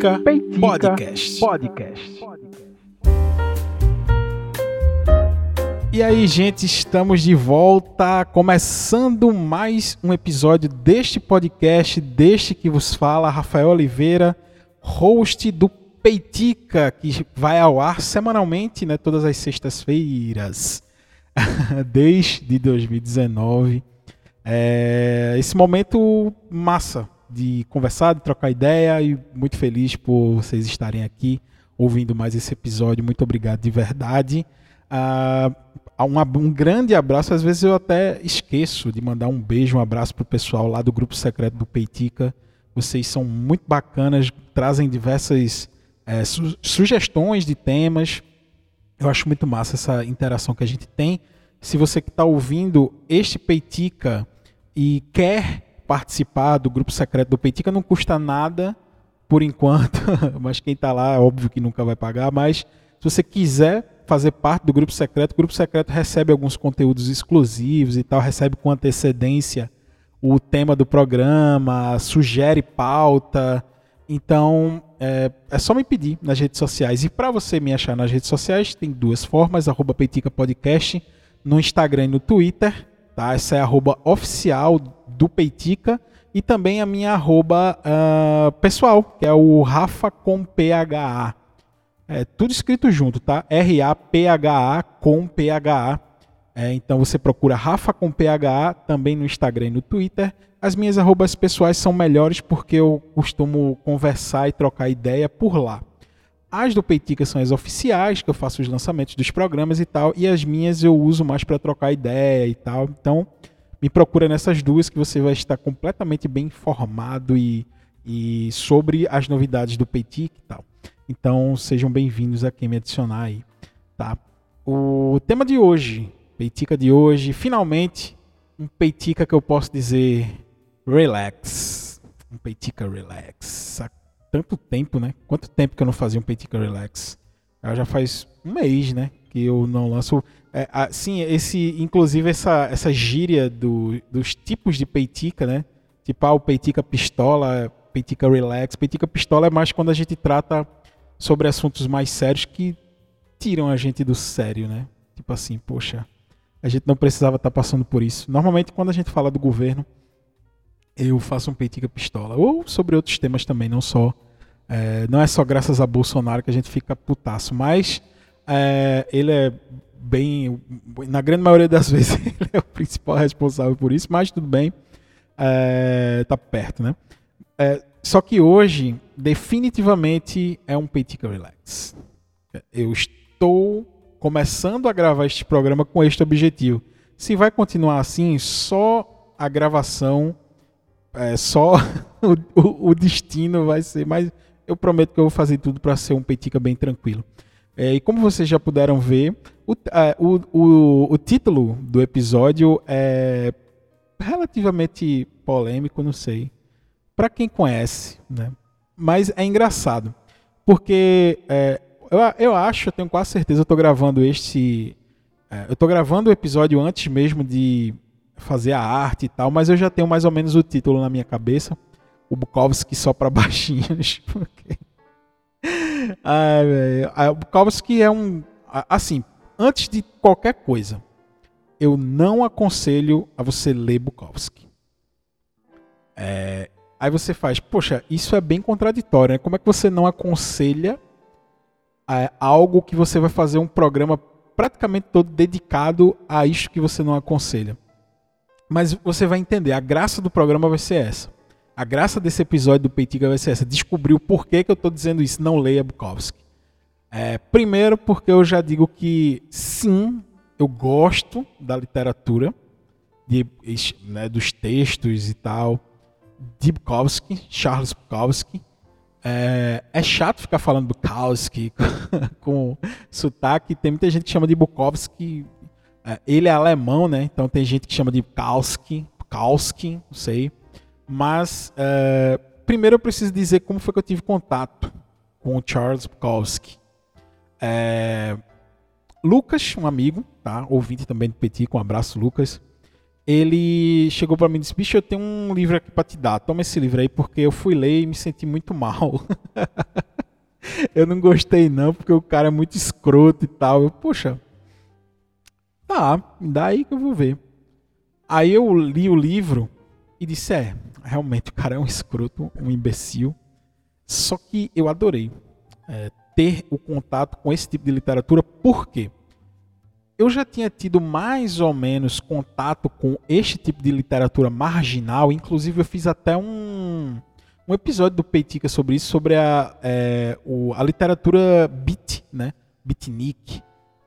Peitica, Peitica Podcast. Podcast. E aí, gente, estamos de volta, começando mais um episódio deste podcast, deste que vos fala, Rafael Oliveira, host do Peitica, que vai ao ar semanalmente, né, todas as sextas-feiras, desde 2019. É, esse momento massa de conversar, de trocar ideia e muito feliz por vocês estarem aqui ouvindo mais esse episódio. Muito obrigado de verdade. Uh, um, um, grande abraço. Às vezes eu até esqueço de mandar um beijo, um abraço para o pessoal lá do grupo secreto do Peitica. Vocês são muito bacanas, trazem diversas é, su sugestões de temas. Eu acho muito massa essa interação que a gente tem. Se você que está ouvindo este Peitica e quer participar do grupo secreto do Peitica não custa nada por enquanto, mas quem está lá é óbvio que nunca vai pagar, mas se você quiser fazer parte do grupo secreto, o grupo secreto recebe alguns conteúdos exclusivos e tal, recebe com antecedência o tema do programa, sugere pauta. Então, é, é só me pedir nas redes sociais. E para você me achar nas redes sociais, tem duas formas, arroba Peitica Podcast, no Instagram e no Twitter. Tá? Essa é arroba oficial do Peitica e também a minha arroba uh, pessoal, que é o Rafa com PHA. É tudo escrito junto, tá? R-A-P-H-A com PHA. É, então você procura Rafa com PHA também no Instagram e no Twitter. As minhas arrobas pessoais são melhores porque eu costumo conversar e trocar ideia por lá. As do Peitica são as oficiais, que eu faço os lançamentos dos programas e tal, e as minhas eu uso mais para trocar ideia e tal. Então, me procura nessas duas que você vai estar completamente bem informado e, e sobre as novidades do Peitica e tal. Então, sejam bem-vindos a quem me adicionar aí, tá? O tema de hoje, Peitica de hoje, finalmente um Peitica que eu posso dizer relax. Um Peitica relax tanto tempo, né? Quanto tempo que eu não fazia um Peitica Relax? Já faz um mês, né? Que eu não lanço. É, sim, esse, inclusive essa, essa gíria do, dos tipos de peitica, né? Tipo, ah, o peitica pistola, peitica relax. Peitica pistola é mais quando a gente trata sobre assuntos mais sérios que tiram a gente do sério, né? Tipo assim, poxa, a gente não precisava estar tá passando por isso. Normalmente, quando a gente fala do governo, eu faço um Peitica Pistola. Ou sobre outros temas também, não só. É, não é só graças a Bolsonaro que a gente fica putaço, mas é, ele é bem. Na grande maioria das vezes, ele é o principal responsável por isso, mas tudo bem. É, tá perto, né? É, só que hoje, definitivamente, é um Peitica Relax. Eu estou começando a gravar este programa com este objetivo. Se vai continuar assim, só a gravação é só o, o, o, destino vai ser, mas eu prometo que eu vou fazer tudo para ser um Peitica bem tranquilo. É, e como vocês já puderam ver, o, é, o, o, o título do episódio é relativamente polêmico, não sei. Para quem conhece, né? Mas é engraçado. Porque é, eu, eu acho, eu tenho quase certeza, eu estou gravando este. É, eu estou gravando o episódio antes mesmo de fazer a arte e tal, mas eu já tenho mais ou menos o título na minha cabeça. O Bukowski só para baixinhos. Porque... Ai, o Bukowski é um. Assim, antes de qualquer coisa, eu não aconselho a você ler Bukowski. É, aí você faz, poxa, isso é bem contraditório, né? Como é que você não aconselha é, algo que você vai fazer um programa praticamente todo dedicado a isso que você não aconselha? Mas você vai entender, a graça do programa vai ser essa. A graça desse episódio do Peitiga vai ser essa. Descobrir o porquê que eu estou dizendo isso. Não leia Bukowski. É, primeiro, porque eu já digo que sim, eu gosto da literatura, de, né, dos textos e tal, de Bukowski, Charles Bukowski. É, é chato ficar falando Bukowski com, sotaque. Tem muita gente que chama de Bukowski é, ele é alemão, né? Então tem gente que chama de Kalski, Kalski, não sei. Mas é, primeiro eu preciso dizer como foi que eu tive contato com o Charles Bukowski. É, Lucas, um amigo, tá? Ouvinte também do Petit, com um abraço, Lucas. ele chegou para mim e disse: Bicho, eu tenho um livro aqui para te dar. Toma esse livro aí, porque eu fui ler e me senti muito mal. eu não gostei, não, porque o cara é muito escroto e tal. Eu, poxa, tá, me dá aí que eu vou ver. Aí eu li o livro e disse: É, realmente o cara é um escroto, um imbecil. Só que eu adorei é, ter o contato com esse tipo de literatura, por quê? eu já tinha tido mais ou menos contato com este tipo de literatura marginal, inclusive eu fiz até um, um episódio do Peitica sobre isso, sobre a, é, o, a literatura beat, né? beatnik,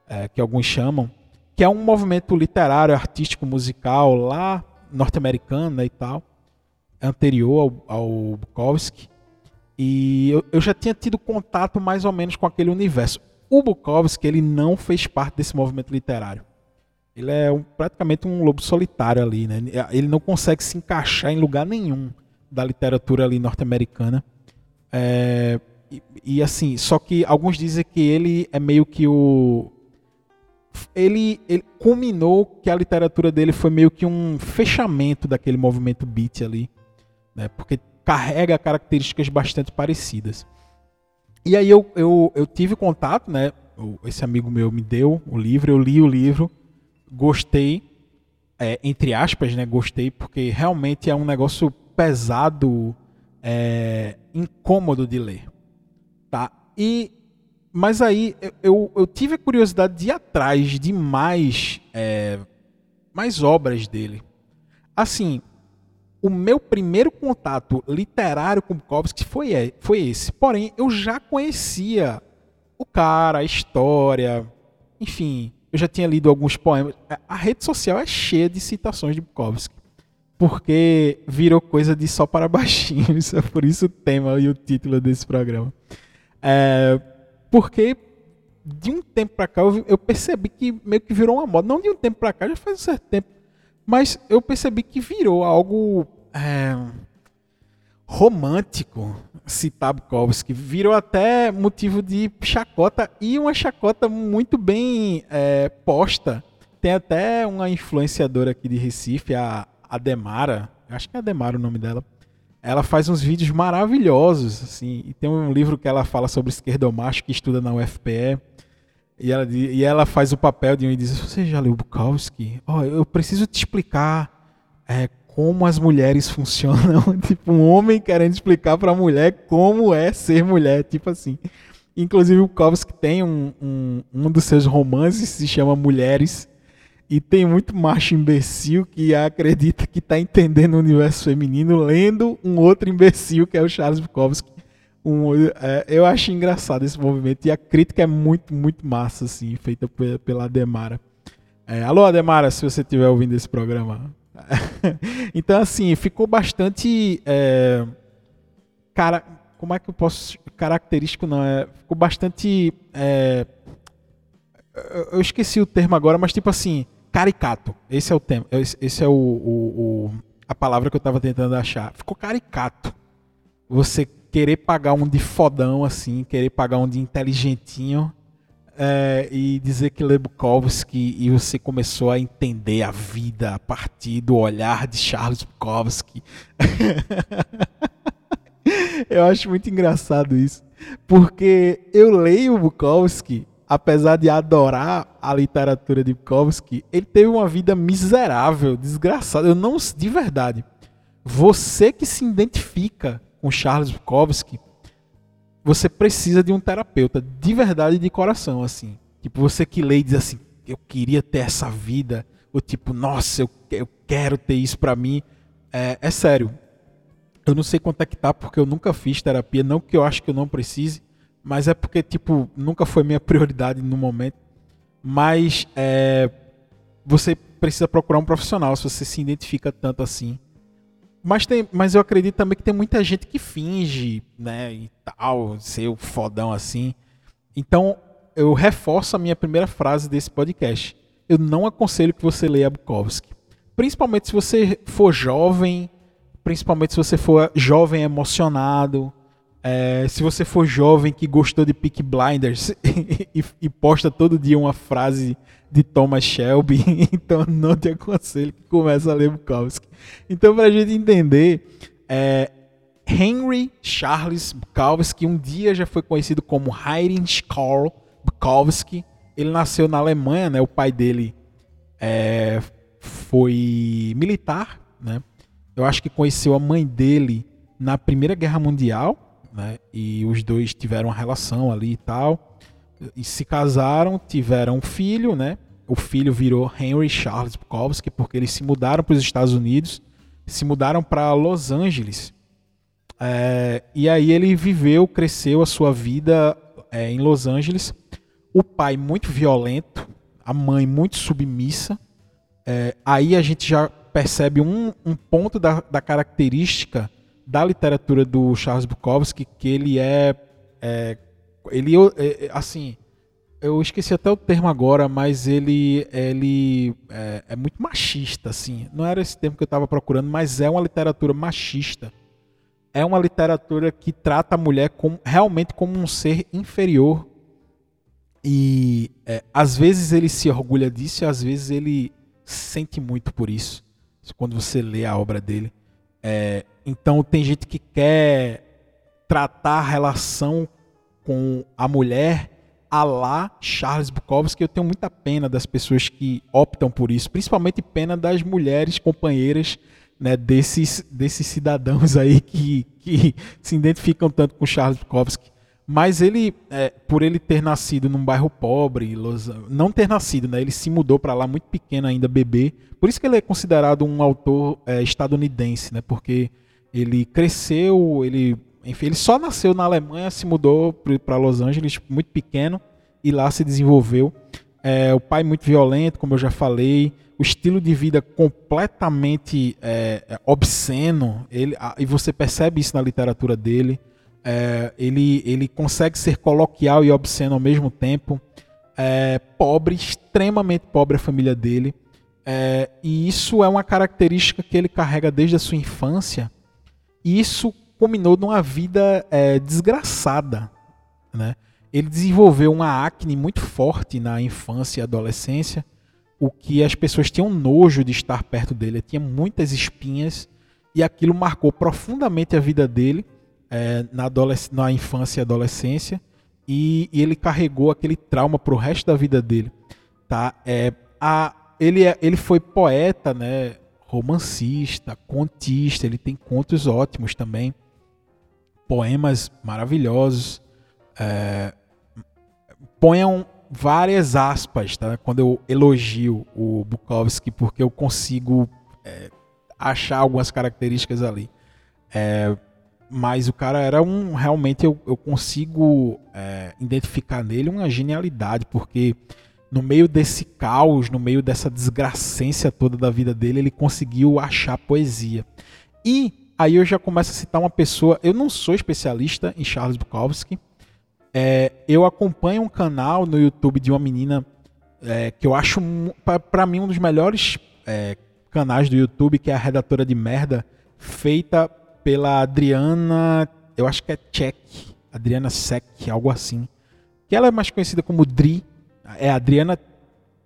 é, que alguns chamam, que é um movimento literário, artístico, musical lá norte-americano né, e tal, anterior ao, ao Bukowski. E eu, eu já tinha tido contato mais ou menos com aquele universo. O Bukowski ele não fez parte desse movimento literário. Ele é um, praticamente um lobo solitário ali, né? Ele não consegue se encaixar em lugar nenhum da literatura ali norte-americana. É, e, e, assim, só que alguns dizem que ele é meio que o ele, ele culminou que a literatura dele foi meio que um fechamento daquele movimento beat ali, né? Porque carrega características bastante parecidas. E aí eu, eu, eu tive contato, né? Esse amigo meu me deu o livro, eu li o livro, gostei, é, entre aspas, né? Gostei, porque realmente é um negócio pesado, é, incômodo de ler. Tá? E, mas aí eu, eu tive a curiosidade de ir atrás de mais, é, mais obras dele. Assim, o meu primeiro contato literário com Bukowski foi, foi esse. Porém, eu já conhecia o cara, a história, enfim, eu já tinha lido alguns poemas. A rede social é cheia de citações de Bukowski, porque virou coisa de só para baixinhos. É por isso o tema e o título desse programa. É, porque de um tempo para cá eu, eu percebi que meio que virou uma moda. Não de um tempo para cá, já faz um certo tempo mas eu percebi que virou algo é, romântico citar Bukowski. Virou até motivo de chacota e uma chacota muito bem é, posta. Tem até uma influenciadora aqui de Recife, a Ademara. Acho que é Ademara o nome dela. Ela faz uns vídeos maravilhosos, assim. E tem um livro que ela fala sobre esquerdomacho que estuda na UFPE. E ela, e ela faz o papel de um e diz: Você já leu Bukowski? Oh, eu preciso te explicar é, como as mulheres funcionam. tipo, um homem querendo explicar para a mulher como é ser mulher. Tipo assim. Inclusive, o Bukowski tem um, um, um dos seus romances se chama Mulheres. E tem muito macho imbecil que acredita que está entendendo o universo feminino lendo um outro imbecil que é o Charles Bukowski um, é, eu acho engraçado esse movimento e a crítica é muito, muito massa, assim, feita pela Ademara. É, alô, Ademara, se você estiver ouvindo esse programa. então, assim, ficou bastante. É, cara, como é que eu posso. Característico não, é, ficou bastante. É, eu esqueci o termo agora, mas tipo assim, caricato. Esse é o. Esse, esse é o, o, o, a palavra que eu estava tentando achar. Ficou caricato. Você querer pagar um de fodão, assim, querer pagar um de inteligentinho é, e dizer que lê Bukowski e você começou a entender a vida a partir do olhar de Charles Bukowski. eu acho muito engraçado isso, porque eu leio Bukowski, apesar de adorar a literatura de Bukowski, ele teve uma vida miserável, desgraçada. Eu não, de verdade. Você que se identifica com Charles Bukowski, você precisa de um terapeuta de verdade de coração, assim. Tipo, você que lê e diz assim, eu queria ter essa vida, ou tipo, nossa, eu, eu quero ter isso para mim. É, é sério. Eu não sei quanto é tá, porque eu nunca fiz terapia, não que eu acho que eu não precise, mas é porque, tipo, nunca foi minha prioridade no momento. Mas é, você precisa procurar um profissional se você se identifica tanto assim mas, tem, mas eu acredito também que tem muita gente que finge, né, e tal, ser o fodão assim. Então, eu reforço a minha primeira frase desse podcast. Eu não aconselho que você leia Bukowski. Principalmente se você for jovem, principalmente se você for jovem emocionado, É, se você for jovem que gostou de Peak Blinders e, e, posta todo dia uma frase de Thomas Shelby, então não te aconselho que comece a ler Bukowski. Então, para a gente entender, é, Henry Charles Bukowski um dia já foi conhecido como Heinrich Karl Bukowski. Ele nasceu na Alemanha, né? O pai dele é, foi militar, né? Eu acho que conheceu a mãe dele na Primeira Guerra Mundial, né? E os dois tiveram uma relação ali e tal. E se casaram, tiveram um filho, né? O filho virou Henry Charles Bukowski porque eles se mudaram para os Estados Unidos, se mudaram para Los Angeles. É, e aí ele viveu, cresceu a sua vida é, em Los Angeles. O pai muito violento, a mãe muito submissa. É, aí a gente já percebe um, um ponto da, da, característica da literatura do Charles Bukowski que ele é, é ele é, é, assim eu esqueci até o termo agora mas ele ele é, é muito machista assim não era esse termo que eu estava procurando mas é uma literatura machista é uma literatura que trata a mulher como, realmente como um ser inferior e é, às vezes ele se orgulha disso e às vezes ele sente muito por isso. Quando você lê a obra dele. É, então tem gente que quer tratar a relação com a mulher a lá Charles Bukowski. Eu tenho muita pena das pessoas que optam por isso, principalmente pena das mulheres companheiras né, desses, desses cidadãos aí que, que se identificam tanto com Charles Bukowski. Mas ele, é, por ele ter nascido num bairro pobre, não ter nascido, né? Ele se mudou para lá muito pequeno ainda, bebê. Por isso que ele é considerado um autor é, estadunidense, né? Porque ele cresceu, ele, enfim, ele só nasceu na Alemanha, se mudou para Los Angeles muito pequeno e lá se desenvolveu. É, o pai muito violento, como eu já falei, o estilo de vida completamente é, obsceno. Ele, e você percebe isso na literatura dele é, ele, ele consegue ser coloquial e obsceno ao mesmo tempo. É, pobre, extremamente pobre a família dele. É, e isso é uma característica que ele carrega desde a sua infância. Isso culminou numa vida é, desgraçada. Né? Ele desenvolveu uma acne muito forte na infância e adolescência, o que as pessoas tinham nojo de estar perto dele. Ele tinha muitas espinhas e aquilo marcou profundamente a vida dele é, na, na infância e adolescência e, e ele carregou aquele trauma para o resto da vida dele. Tá? É, a, ele, é, ele foi poeta, né? romancista, contista, ele tem contos ótimos também, poemas maravilhosos. É, ponham várias aspas tá? quando eu elogio o Bukowski, porque eu consigo é, achar algumas características ali. É, mas o cara era um. Realmente eu, eu consigo é, identificar nele uma genialidade, porque no meio desse caos, no meio dessa desgracência toda da vida dele, ele conseguiu achar poesia. E aí eu já começo a citar uma pessoa. Eu não sou especialista em Charles Bukowski. É, eu acompanho um canal no YouTube de uma menina é, que eu acho, para mim, um dos melhores é, canais do YouTube, que é a Redatora de Merda, feita pela Adriana, eu acho que é Check, Adriana Sec, algo assim. Que ela é mais conhecida como Dri, é Adriana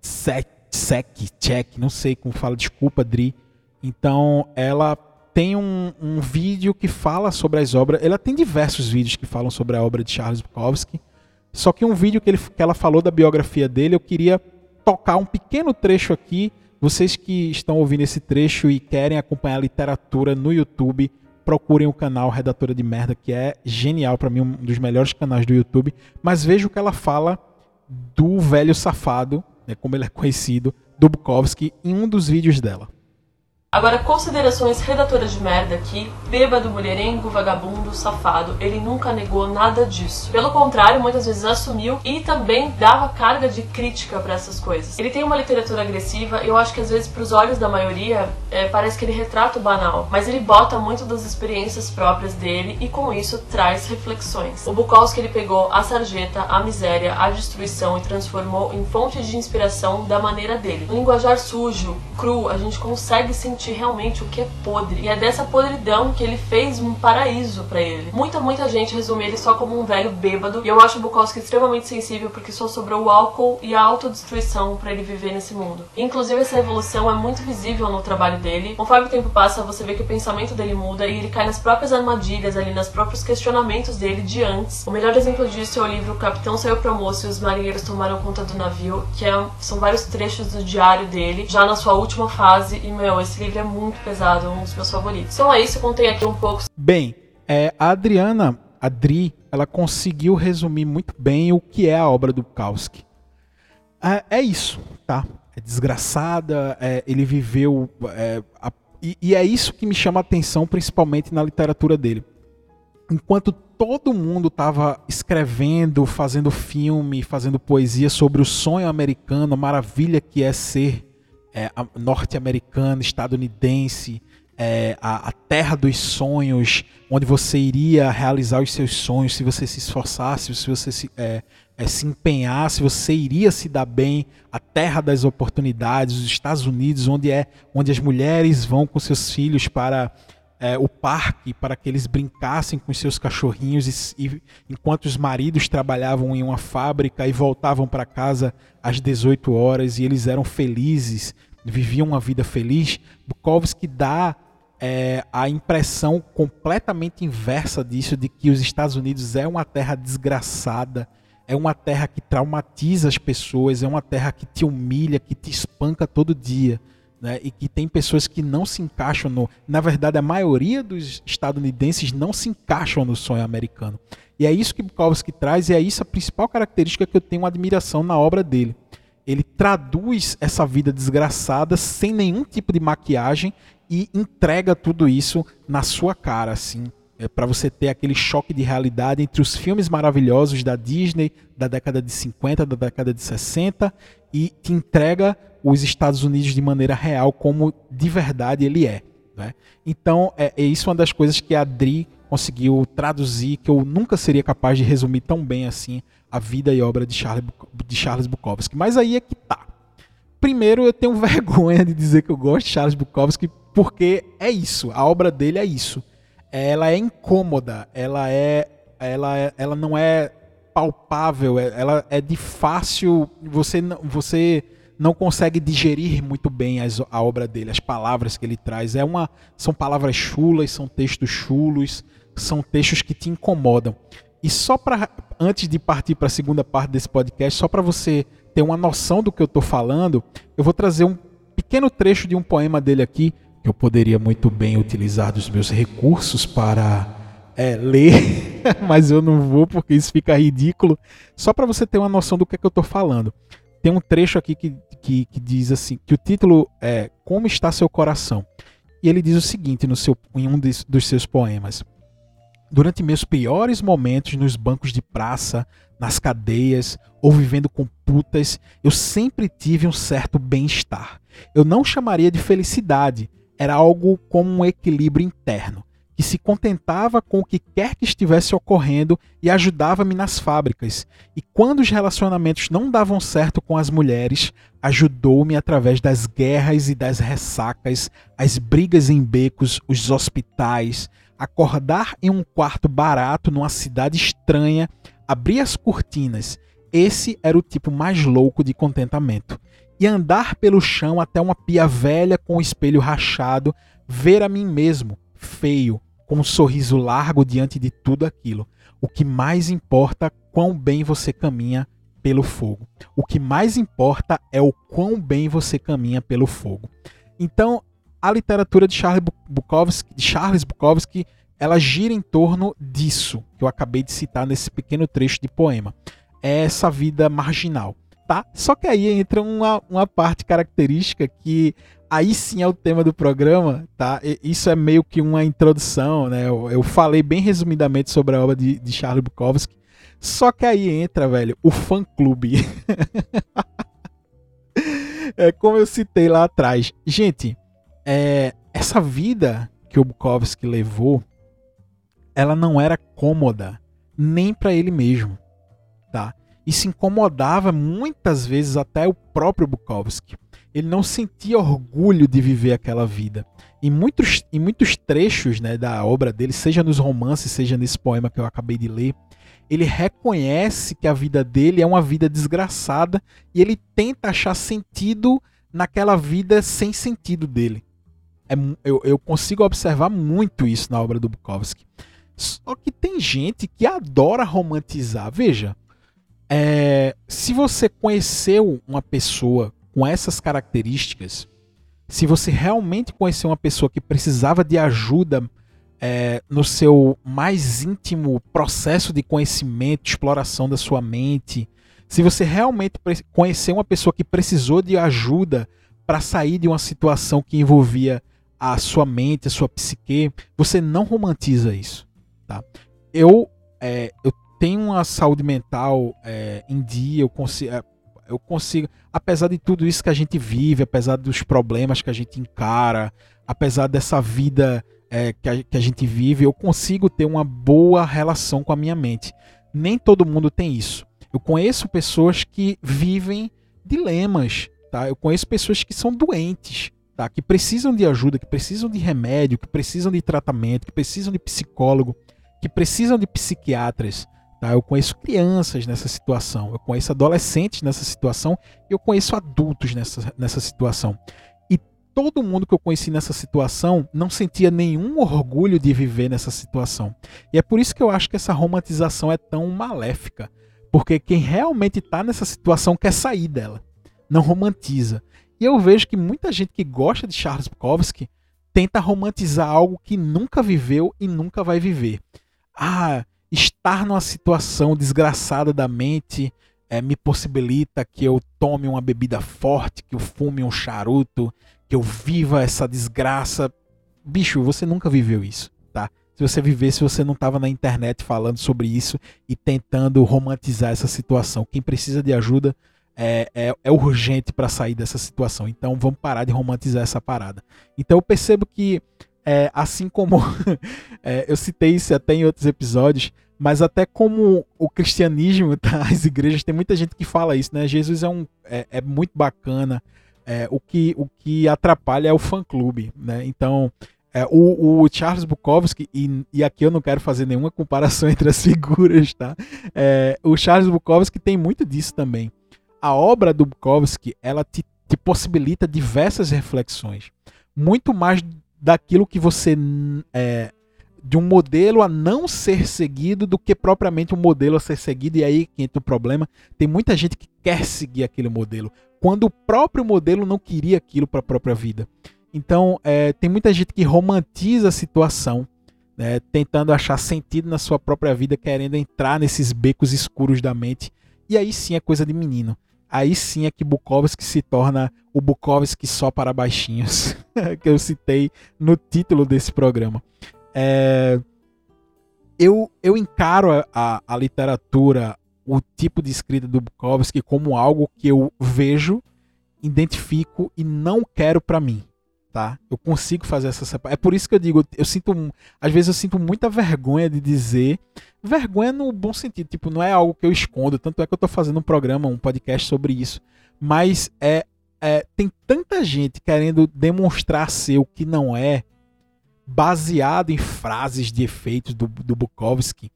Sec, Sec, Check, não sei como fala, desculpa, Dri. Então, ela tem um, um, vídeo que fala sobre as obras. Ela tem diversos vídeos que falam sobre a obra de Charles Bukowski. Só que um vídeo que, ele, que ela falou da biografia dele, eu queria tocar um pequeno trecho aqui. Vocês que estão ouvindo esse trecho e querem acompanhar a literatura no YouTube, procurem o canal Redatora de Merda, que é genial para mim, um dos melhores canais do YouTube. Mas veja o que ela fala do velho safado, né, como ele é conhecido, do Bukowski, em um dos vídeos dela. Agora, considerações redatoras de merda aqui, bêbado, mulherengo, vagabundo, safado, ele nunca negou nada disso. Pelo contrário, muitas vezes assumiu e também dava carga de crítica para essas coisas. Ele tem uma literatura agressiva, eu acho que às vezes pros olhos da maioria é, parece que ele retrata o banal, mas ele bota muito das experiências próprias dele e com isso traz reflexões. O Bukowski ele pegou a sarjeta, a miséria, a destruição e transformou em fonte de inspiração da maneira dele. Um linguajar sujo, cru, a gente consegue sentir sentir realmente o que é podre. E é dessa podridão que ele fez um paraíso para ele. Muita, muita gente resume ele só como um velho bêbado. E eu acho o Bukowski extremamente sensível porque só sobrou o álcool e a autodestruição para ele viver nesse mundo. Inclusive, essa evolução é muito visível no trabalho dele. Conforme o tempo passa, você vê que o pensamento dele muda e ele cai nas próprias armadilhas ali, nos próprios questionamentos dele de antes. O melhor exemplo disso é o livro Capitão Saiu pro Almoço e os Marinheiros Tomaram Conta do Navio, que é, são vários trechos do diário dele, já na sua última fase. E, meu, esse livro é muito pesado, é um dos meus favoritos. Então é isso, contei aqui um pouco. Bem, é, a Adriana, a Dri, ela conseguiu resumir muito bem o que é a obra do Bukowski. É, é isso, tá? É desgraçada, é, ele viveu. É, a, e, e é isso que me chama a atenção, principalmente na literatura dele. Enquanto todo mundo estava escrevendo, fazendo filme, fazendo poesia sobre o sonho americano, a maravilha que é ser é, norte-americano, estadunidense, é, a, a, terra dos sonhos, onde você iria realizar os seus sonhos se você se esforçasse, se você se, é, é, se empenhasse, você iria se dar bem, a terra das oportunidades, os Estados Unidos, onde é onde as mulheres vão com seus filhos para é, o parque para que eles brincassem com seus cachorrinhos e, e, enquanto os maridos trabalhavam em uma fábrica e voltavam para casa às 18 horas e eles eram felizes, viviam uma vida feliz, Bukowski dá é, a impressão completamente inversa disso de que os Estados Unidos é uma terra desgraçada, é uma terra que traumatiza as pessoas, é uma terra que te humilha, que te espanca todo dia né, e que tem pessoas que não se encaixam no. Na verdade, a maioria dos estadunidenses não se encaixam no sonho americano. E é isso que Bukowski traz, e é isso a principal característica que eu tenho admiração na obra dele. Ele traduz essa vida desgraçada sem nenhum tipo de maquiagem e entrega tudo isso na sua cara, assim, é para você ter aquele choque de realidade entre os filmes maravilhosos da Disney da década de 50, da década de 60 e te entrega os Estados Unidos de maneira real como de verdade ele é. Né? Então é, é isso uma das coisas que a Adri conseguiu traduzir que eu nunca seria capaz de resumir tão bem assim a vida e obra de Charles, de Charles Bukowski. Mas aí é que tá. Primeiro eu tenho vergonha de dizer que eu gosto de Charles Bukowski porque é isso, a obra dele é isso ela é incômoda, ela é, ela é, ela não é palpável, é, ela é de fácil, você não, você não consegue digerir muito bem as, a obra dele, as palavras que ele traz. É uma, são palavras chulas, são textos chulos, são textos que te incomodam. E só para antes de partir para a segunda parte desse podcast, só para você ter uma noção do que eu estou falando, eu vou trazer um pequeno trecho de um poema dele aqui eu poderia muito bem utilizar dos meus recursos para é, ler, mas eu não vou porque isso fica ridículo. Só para você ter uma noção do que, é que eu estou falando. Tem um trecho aqui que, que, que, diz assim, que o título é Como está seu coração? E ele diz o seguinte no seu, em um dos, dos seus poemas. Durante meus piores momentos nos bancos de praça, nas cadeias ou vivendo com putas, eu sempre tive um certo bem-estar. Eu não chamaria de felicidade, era algo como um equilíbrio interno, que se contentava com o que quer que estivesse ocorrendo e ajudava-me nas fábricas. E quando os relacionamentos não davam certo com as mulheres, ajudou-me através das guerras e das ressacas, as brigas em becos, os hospitais, acordar em um quarto barato numa cidade estranha, abrir as cortinas. Esse era o tipo mais louco de contentamento e andar pelo chão até uma pia velha com o espelho rachado, ver a mim mesmo, feio, com um sorriso largo diante de tudo aquilo. O que mais importa quão bem você caminha pelo fogo. O que mais importa é o quão bem você caminha pelo fogo. Então, a literatura de Charles Bukowski, de Charles Bukowski ela gira em torno disso que eu acabei de citar nesse pequeno trecho de poema. É essa vida marginal tá? Só que aí entra uma, uma parte característica que aí sim é o tema do programa, tá? E isso é meio que uma introdução, né? Eu, eu falei bem resumidamente sobre a obra de, de Charles Bukowski. Só que aí entra, velho, o fã-clube. é como eu citei lá atrás. Gente, é, essa vida que o Bukowski levou, ela não era cômoda nem para ele mesmo, tá? Isso incomodava muitas vezes até o próprio Bukowski. ele não sentia orgulho de viver aquela vida. Em muitos, em muitos trechos né, da obra dele, seja nos romances, seja nesse poema que eu acabei de ler, ele reconhece que a vida dele é uma vida desgraçada e ele tenta achar sentido naquela vida sem sentido dele. É, eu, eu consigo observar muito isso na obra do Bukowski. Só que tem gente que adora romantizar. Veja, é, se você conheceu uma pessoa com essas características, se você realmente conheceu uma pessoa que precisava de ajuda é, no seu mais íntimo processo de conhecimento, exploração da sua mente, se você realmente conheceu uma pessoa que precisou de ajuda para sair de uma situação que envolvia a sua mente, a sua psique, você não romantiza isso. Tá? Eu, é, eu tenho uma saúde mental é, em dia, eu consigo, é, eu consigo, apesar de tudo isso que a gente vive, apesar dos problemas que a gente encara, apesar dessa vida é, que, a, que a gente vive, eu consigo ter uma boa relação com a minha mente. Nem todo mundo tem isso. Eu conheço pessoas que vivem dilemas, tá? Eu conheço pessoas que são doentes, tá? Que precisam de ajuda, que precisam de remédio, que precisam de tratamento, que precisam de psicólogo, que precisam de psiquiatras. Tá? Eu conheço crianças nessa situação, eu conheço adolescentes nessa situação eu conheço adultos nessa, nessa situação. E todo mundo que eu conheci nessa situação não sentia nenhum orgulho de viver nessa situação. E é por isso que eu acho que essa romantização é tão maléfica. Porque quem realmente está nessa situação quer sair dela, não romantiza. E eu vejo que muita gente que gosta de Charles Bukowski tenta romantizar algo que nunca viveu e nunca vai viver. Ah, estar numa situação desgraçada da mente é, me possibilita que eu tome uma bebida forte, que eu fume um charuto, que eu viva essa desgraça. Bicho, você nunca viveu isso, tá? Se você vivesse, você não estava na internet falando sobre isso e tentando romantizar essa situação. Quem precisa de ajuda é, é, é urgente para sair dessa situação. Então vamos parar de romantizar essa parada. Então eu percebo que é, assim como é, eu citei isso até em outros episódios, mas até como o cristianismo, tá, as igrejas, tem muita gente que fala isso, né? Jesus é, um, é, é muito bacana. É, o, que, o que atrapalha é o fã-clube, né? Então, é, o, o, Charles Bukowski, e, e, aqui eu não quero fazer nenhuma comparação entre as figuras, tá? É, o Charles Bukowski tem muito disso também. A obra do Bukowski, ela te, te possibilita diversas reflexões. Muito mais daquilo que você é, de um modelo a não ser seguido do que propriamente um modelo a ser seguido, e aí que entra o problema. Tem muita gente que quer seguir aquele modelo, quando o próprio modelo não queria aquilo para a própria vida. Então, é, tem muita gente que romantiza a situação, né, tentando achar sentido na sua própria vida, querendo entrar nesses becos escuros da mente, e aí sim é coisa de menino aí sim é que Bukowski se torna o Bukowski só para baixinhos, que eu citei no título desse programa. É, eu, eu encaro a, a, literatura, o tipo de escrita do Bukowski como algo que eu vejo, identifico e não quero para mim tá? Eu consigo fazer essa separação. É por isso que eu digo, eu sinto, às vezes eu sinto muita vergonha de dizer, vergonha no bom sentido, tipo, não é algo que eu escondo, tanto é que eu tô fazendo um programa, um podcast sobre isso, mas é, é tem tanta gente querendo demonstrar ser o que não é, baseado em frases de efeitos do, do Bukowski,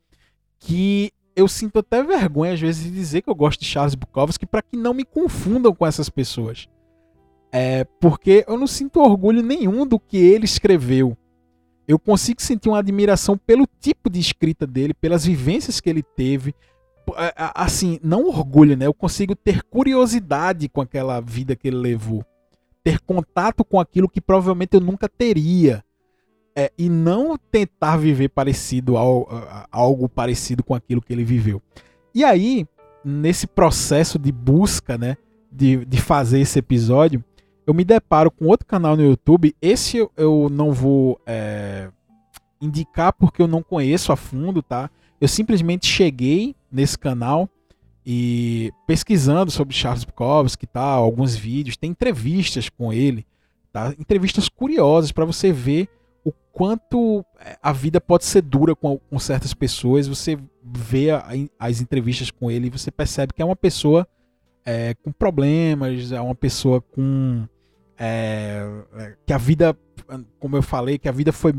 que eu sinto até vergonha às vezes de dizer que eu gosto de Charles Bukowski para que não me confundam com essas pessoas. É, porque eu não sinto orgulho nenhum do que ele escreveu. Eu consigo sentir uma admiração pelo tipo de escrita dele, pelas vivências que ele teve. É, assim, não orgulho, né? Eu consigo ter curiosidade com aquela vida que ele levou. Ter contato com aquilo que provavelmente eu nunca teria. É, e não tentar viver parecido ao, algo parecido com aquilo que ele viveu. E aí, nesse processo de busca, né, de, de fazer esse episódio, eu me deparo com outro canal no YouTube. Esse eu, não vou é, indicar porque eu não conheço a fundo, tá? Eu simplesmente cheguei nesse canal e pesquisando sobre Charles Bukowski, tá? Alguns vídeos, tem entrevistas com ele, tá? Entrevistas curiosas para você ver o quanto é, a vida pode ser dura com, com certas pessoas. Você vê a, as entrevistas com ele e você percebe que é uma pessoa é, com problemas, é uma pessoa com. É, é que a vida, como eu falei, que a vida foi,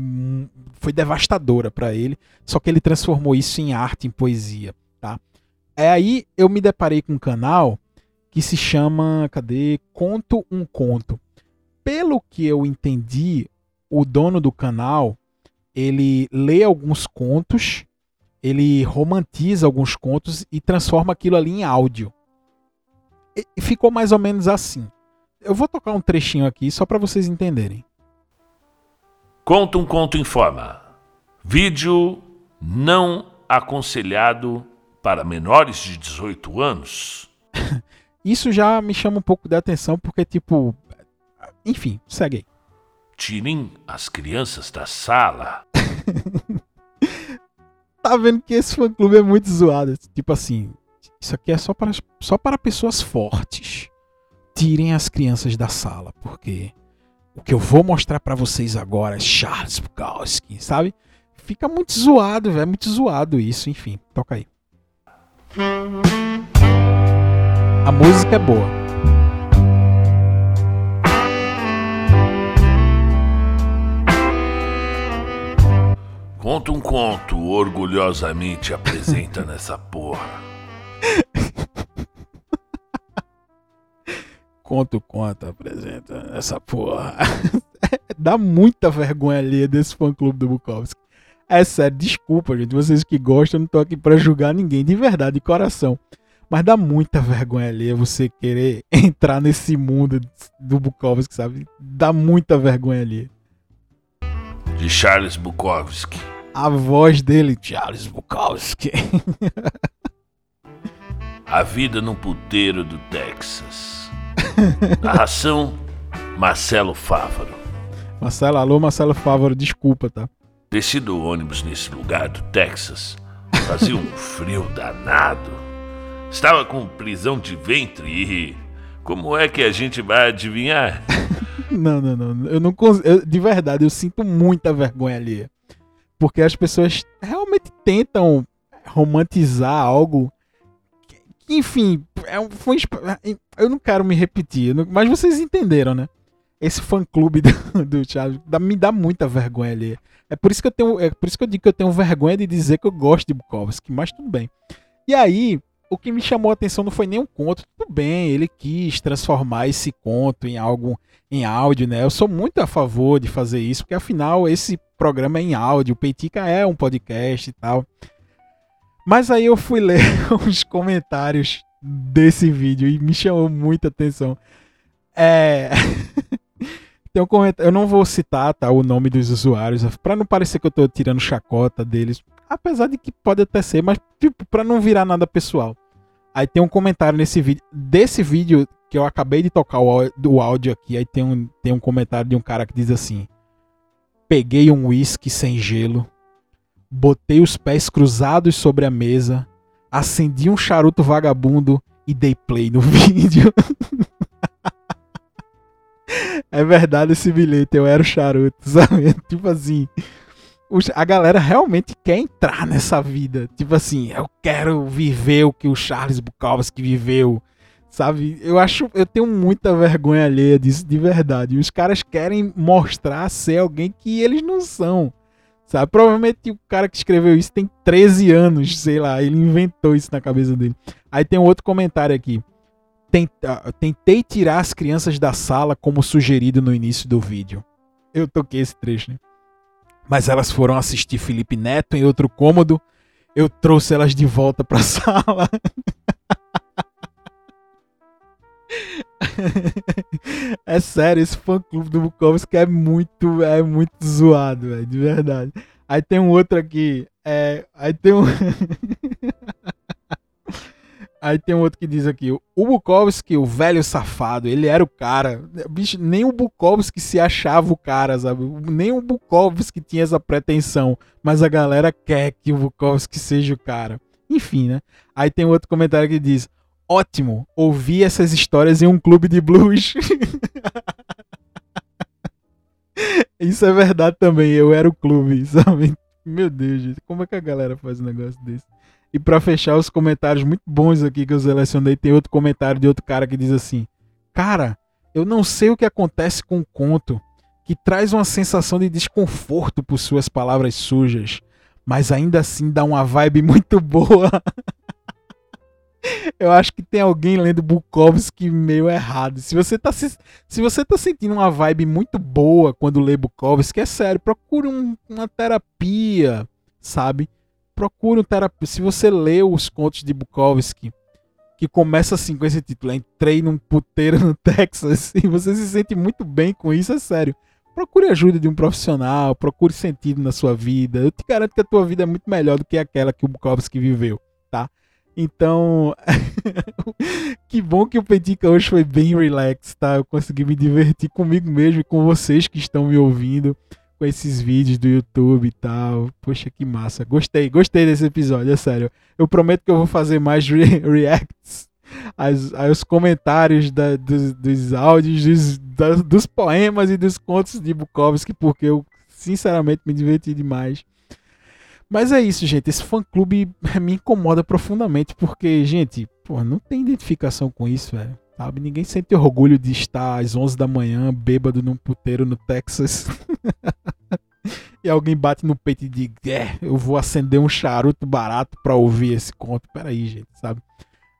foi devastadora para ele, só que ele transformou isso em arte, em poesia, tá? É aí eu me deparei com um canal que se chama, cadê? Conto um Conto. Pelo que eu entendi, o dono do canal, ele lê alguns contos, ele romantiza alguns contos e transforma aquilo ali em áudio. Ficou mais ou menos assim. Eu vou tocar um trechinho aqui só para vocês entenderem. Conta um conto em forma. Vídeo não aconselhado para menores de 18 anos. Isso já me chama um pouco de atenção porque tipo, enfim, segue aí. Tirem as crianças da sala. tá vendo que esse fã clube é muito zoado. Tipo assim, isso aqui é só para, só para pessoas fortes. Tirem as crianças da sala, porque o que eu vou mostrar para vocês agora é Charles Bukowski, sabe? Fica muito zoado, velho. É muito zoado isso, enfim. Toca aí. A música é boa. Conta um conto, orgulhosamente apresenta nessa porra. Conta conto, apresenta nessa porra. Dá muita vergonha ali desse fã clube do Bukowski. É sério, desculpa, gente. Vocês que gostam, eu não tô aqui pra julgar ninguém, de verdade, de coração. Mas dá muita vergonha ali você querer entrar nesse mundo do Bukowski, sabe? Dá muita vergonha ali. De Charles Bukowski a voz dele, Charles Bukowski. a vida no puteiro do Texas. Narração Marcelo Fávaro. Marcelo, alô Marcelo Fávaro, desculpa, tá? Desci do ônibus nesse lugar do Texas. Fazia um frio danado. Estava com prisão de ventre e. Como é que a gente vai adivinhar? não, não, não. Eu não consigo. De verdade, eu sinto muita vergonha ali. Porque as pessoas realmente tentam romantizar algo enfim, é um, foi, eu não quero me repetir, mas vocês entenderam, né? Esse fã clube do, do Charles me dá muita vergonha ali. É por isso que eu tenho, é por isso que eu digo que eu tenho vergonha de dizer que eu gosto de Bukowski, mas tudo bem. E aí, o que me chamou a atenção não foi nem um conto, tudo bem, ele quis transformar esse conto em algo em áudio, né? Eu sou muito a favor de fazer isso, porque afinal esse programa é em áudio, o Peitica é um podcast e tal. Mas aí eu fui ler os comentários desse vídeo e me chamou muita atenção. É. Tem um comentário, eu não vou citar tá, o nome dos usuários, para não parecer que eu tô tirando chacota deles, apesar de que pode até ser, mas tipo, para não virar nada pessoal. Aí tem um comentário nesse vídeo, desse vídeo que eu acabei de tocar o, áudio aqui, aí tem um, tem um comentário de um cara que diz assim: Peguei um uísque sem gelo, botei os pés cruzados sobre a mesa, acendi um charuto vagabundo e dei play no vídeo. é verdade esse bilhete, eu era o charuto, sabe? Tipo assim, a galera realmente quer entrar nessa vida. Tipo assim, eu quero viver o que o Charles Bukowski viveu. Sabe? Eu acho, eu tenho muita vergonha alheia disso de verdade. Os caras querem mostrar ser alguém que eles não são. Sabe? Provavelmente o cara que escreveu isso tem 13 anos, sei lá, ele inventou isso na cabeça dele. Aí tem um outro comentário aqui. Tentei tirar as crianças da sala como sugerido no início do vídeo. Eu toquei esse trecho, né? Mas elas foram assistir Felipe Neto em outro cômodo. Eu trouxe elas de volta pra sala. é sério, esse fã clube do Bukowski é muito, é muito zoado, véio, de verdade. Aí tem um outro aqui, é, aí tem um Aí tem um outro que diz aqui, o Bukowski, o velho safado, ele era o cara. Bicho, nem o Bukowski se achava o cara, sabe? Nem o Bukowski tinha essa pretensão. Mas a galera quer que o Bukowski seja o cara. Enfim, né? Aí tem outro comentário que diz: Ótimo, ouvi essas histórias em um clube de blues. Isso é verdade também, eu era o clube, sabe? Meu Deus, gente, como é que a galera faz um negócio desse? E para fechar os comentários muito bons aqui que eu selecionei, tem outro comentário de outro cara que diz assim: Cara, eu não sei o que acontece com o conto, que traz uma sensação de desconforto por suas palavras sujas, mas ainda assim dá uma vibe muito boa. Eu acho que tem alguém lendo Bukowski meio errado. Se você tá, se, se você tá sentindo uma vibe muito boa quando lê Bukowski, é sério, procure um, uma terapia, sabe? Procure um terapia. Se você lê os contos de Bukowski, que começa assim com esse título, entrei num puteiro no Texas, e você se sente muito bem com isso, é sério. Procure ajuda de um profissional, procure sentido na sua vida. Eu te garanto que a tua vida é muito melhor do que aquela que o Bukowski viveu, tá? Então, que bom que o Petica hoje foi bem relax, tá? Eu consegui me divertir comigo mesmo e com vocês que estão me ouvindo com esses vídeos do YouTube e tal. Poxa, que massa. Gostei, gostei desse episódio, é sério. Eu prometo que eu vou fazer mais re reacts aos, comentários da, dos, dos áudios, dos, dos poemas e dos contos de Bukowski, porque eu sinceramente me diverti demais. Mas é isso, gente. Esse fã-clube me incomoda profundamente, porque, gente, pô, não tem identificação com isso, velho. Sabe? Ninguém sente orgulho de estar às 11 da manhã, bêbado num puteiro no Texas. e alguém bate no peito e diz: É, eu vou acender um charuto barato para ouvir esse conto. Peraí, gente, sabe?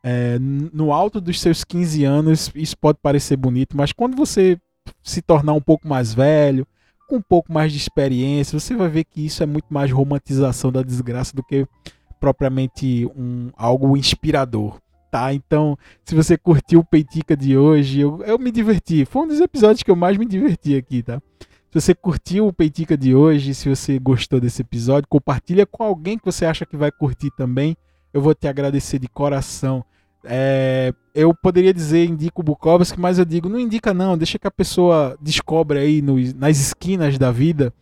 É, no alto dos seus 15 anos, isso pode parecer bonito, mas quando você se tornar um pouco mais velho, com um pouco mais de experiência, você vai ver que isso é muito mais romantização da desgraça do que propriamente um algo inspirador, tá? Então, se você curtiu o Peitica de hoje, eu, eu me diverti. Foi um dos episódios que eu mais me diverti aqui, tá? Se você curtiu o Peitica de hoje, se você gostou desse episódio, compartilha com alguém que você acha que vai curtir também. Eu vou te agradecer de coração. É, eu poderia dizer indico Bukowski, mas eu digo, não indica não, deixa que a pessoa descobre aí nos, nas esquinas da vida.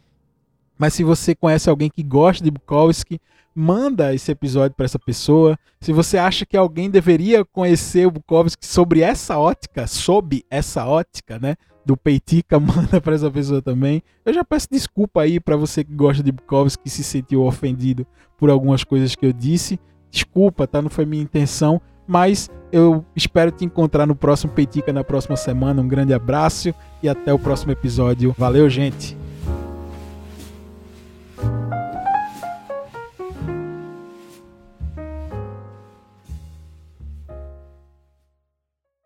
Mas se você conhece alguém que gosta de Bukowski, manda esse episódio para essa pessoa. Se você acha que alguém deveria conhecer o Bukowski sobre essa ótica, sob essa ótica, né, do Peitica, manda para essa pessoa também. Eu já peço desculpa aí para você que gosta de Bukowski e se sentiu ofendido por algumas coisas que eu disse. Desculpa, tá? Não foi minha intenção. Mas eu espero te encontrar no próximo Peitica na próxima semana. Um grande abraço e até o próximo episódio. Valeu, gente!